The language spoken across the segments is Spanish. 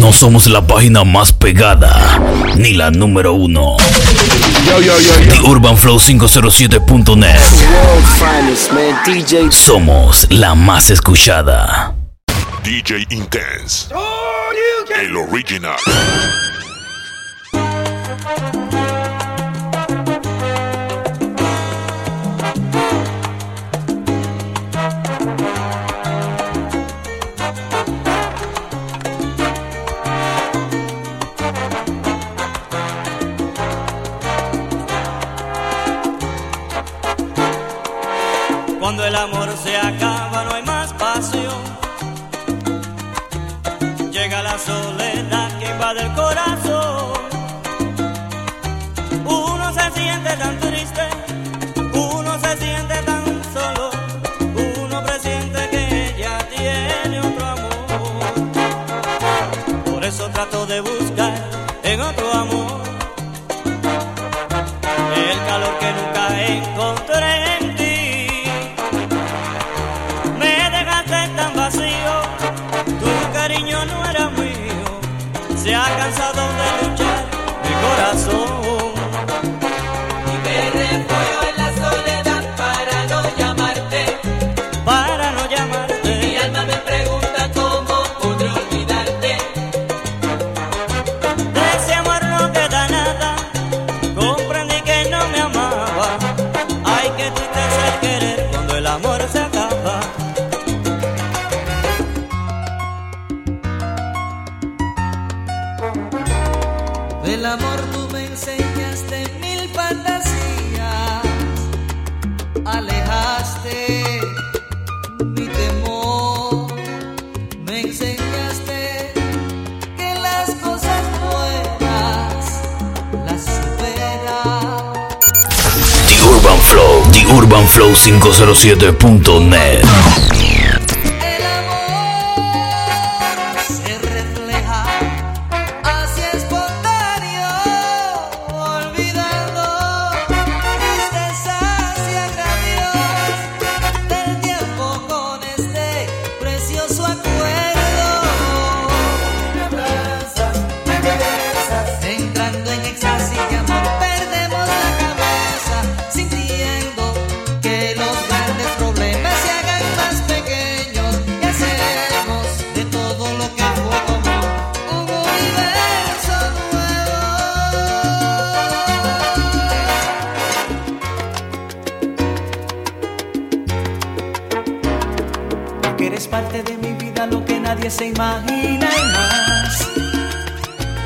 No somos la página más pegada, ni la número uno. Yo, yo, yo, yo. The Urban Flow 507.net. World finest, man. DJ. Somos la más escuchada. DJ Intense. El original. El amor se acaba sunflow507.net. Porque eres parte de mi vida, lo que nadie se imagina y más.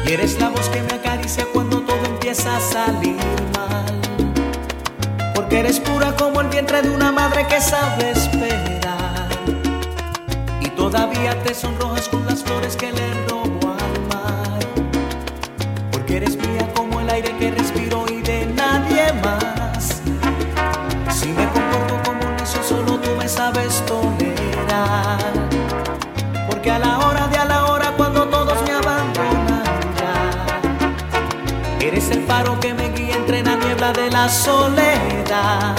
Y eres la voz que me acaricia cuando todo empieza a salir mal. Porque eres pura como el vientre de una madre que sabe esperar. Y todavía te sonrojas con las flores que le robo al mar. Porque eres mía como el aire que respiro la niebla de la soledad.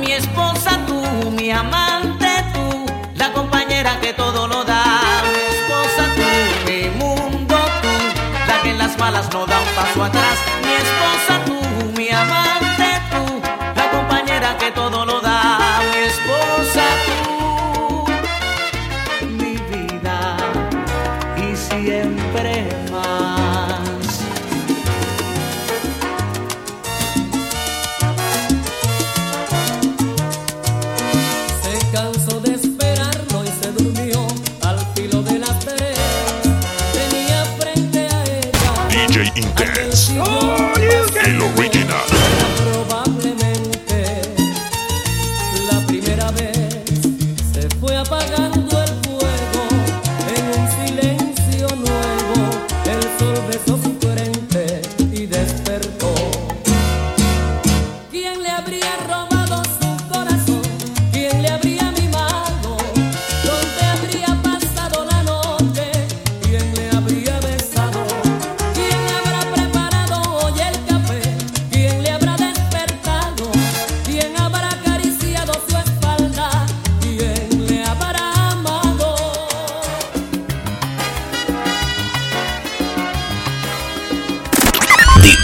Mi esposa tú, mi amante tú, la compañera que todo lo da. Mi esposa tú, mi mundo tú, la que en las malas no da un paso atrás. Mi esposa tú, mi amante Intense. El original.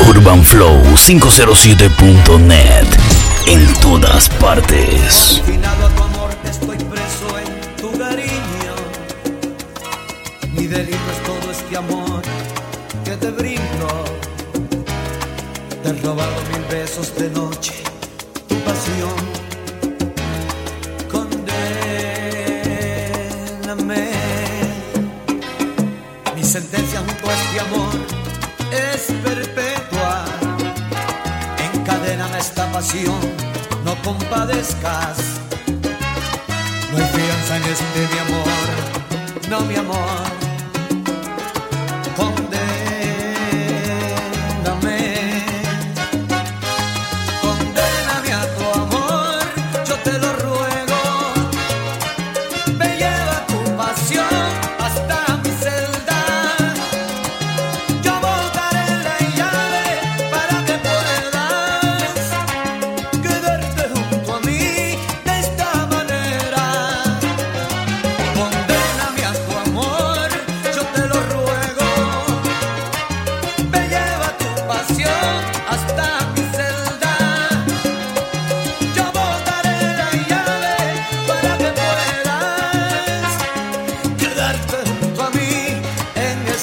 UrbanFlow507.net. En todas partes. Confinado a tu amor, estoy preso en tu cariño. Mi delito es todo este amor que te brindo. Te he robado mil besos de noche, tu pasión. Condéname. Mi sentencia junto a este amor es perpetua. Esta pasión, no compadezcas. No hay fianza en este mi amor, no mi amor.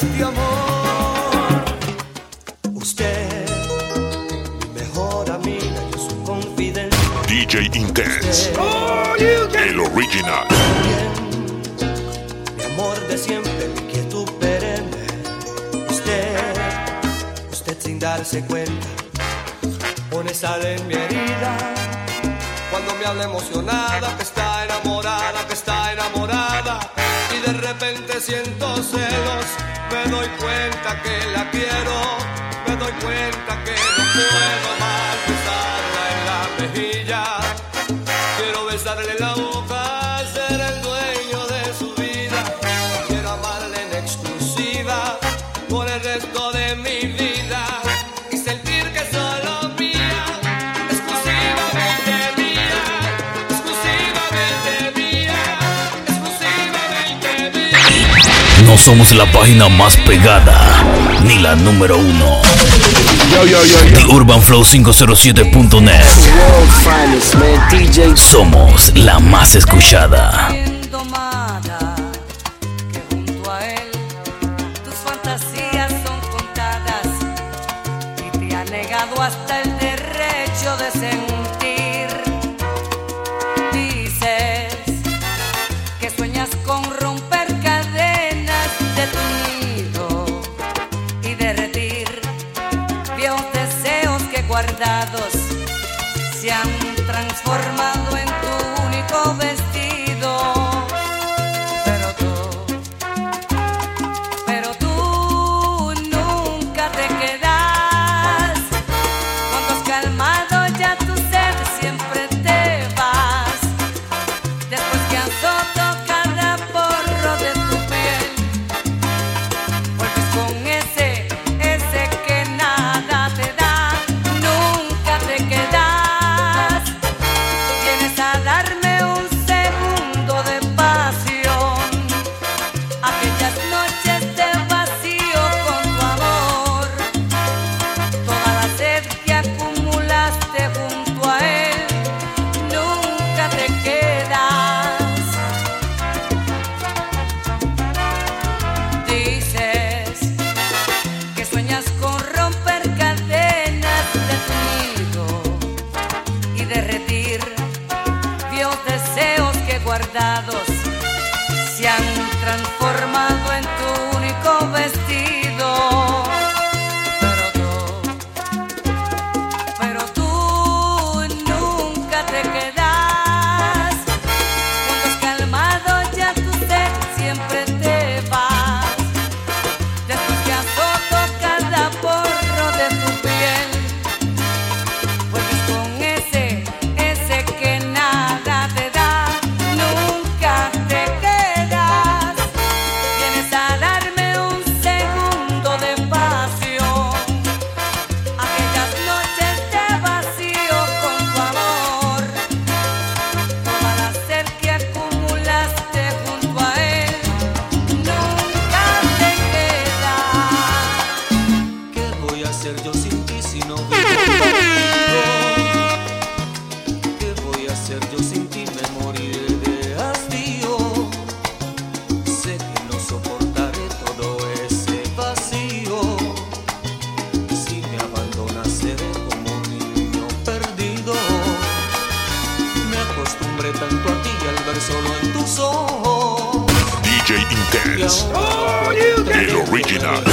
Este amor. Usted, mi mejor amiga, yo su confidente. DJ Intense. El original. Mi amor de siempre, mi quietud perenne. Usted, usted sin darse cuenta, pone sal en mi herida. Cuando me habla emocionada, que está enamorada, que está enamorada. Y de repente siento celos, me doy cuenta que la quiero. Me doy cuenta que no puedo somos la página más pegada, ni la número uno. Yo, yo, yo, The yo. UrbanFlow507.net. World finest, man. DJ Somos la más escuchada. si no vivo ¿Qué voy a hacer yo sin ti? Me moriré de hastío. Sé que no soportaré todo ese vacío. Si me abandonas seré como un niño perdido. Me acostumbré tanto a ti al ver solo en tus ojos. DJ Intense, el original.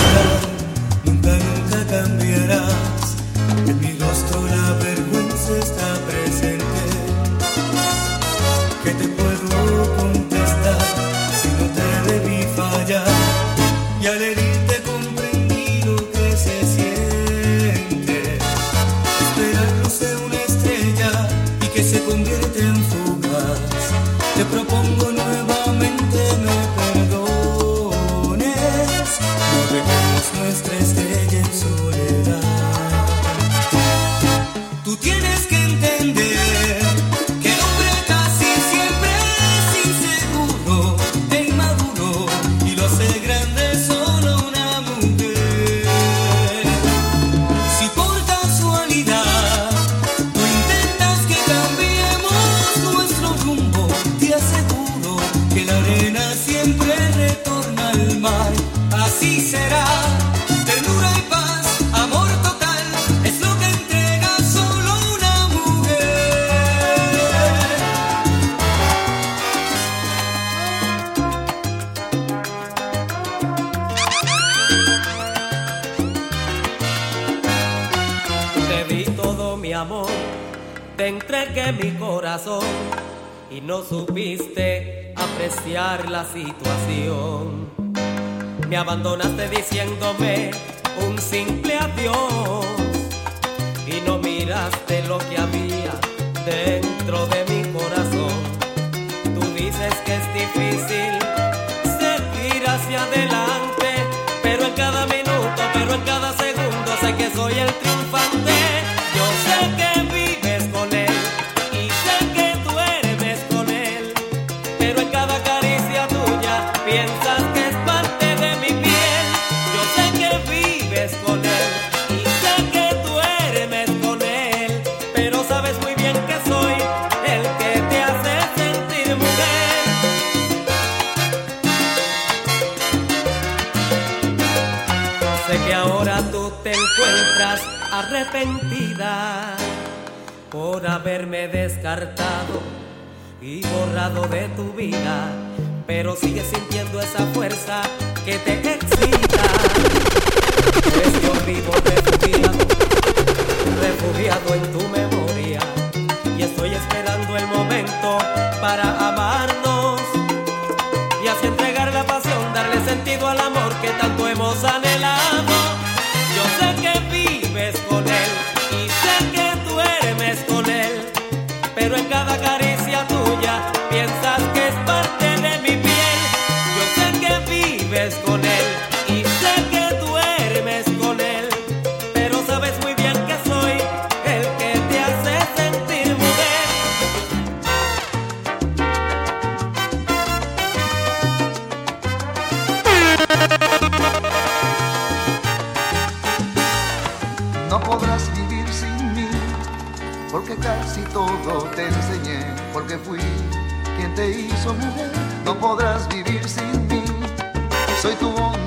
amor, te entregué mi corazón y no supiste apreciar la situación. Me abandonaste diciéndome un simple adiós y no miraste lo que había dentro de mi corazón. Tú dices que es difícil seguir hacia adelante, pero en cada minuto, pero en cada segundo sé que soy el triunfante. de haberme descartado y borrado de tu vida, pero sigues sintiendo esa fuerza que te excita. Pues yo vivo refugiado, refugiado en tu memoria y estoy esperando el momento para amarnos y así entregar la pasión, darle sentido al amor que tanto hemos anhelado. no podrás vivir sin mí. Soy tu voz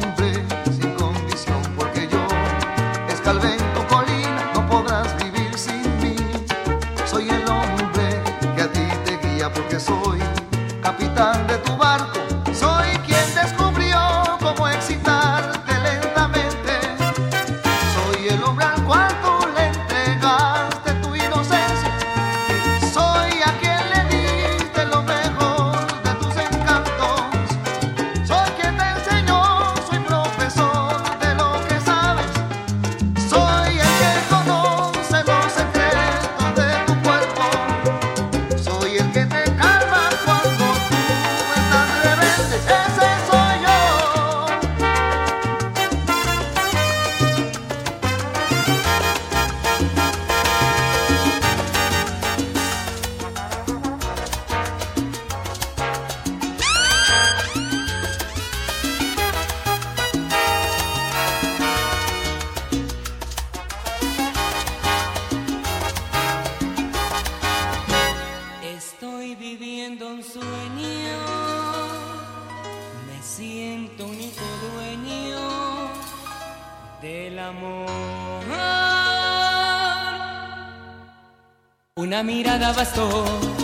Una mirada bastó.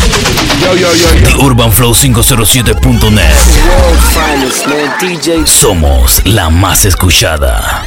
Urbanflow507.net Somos la más escuchada.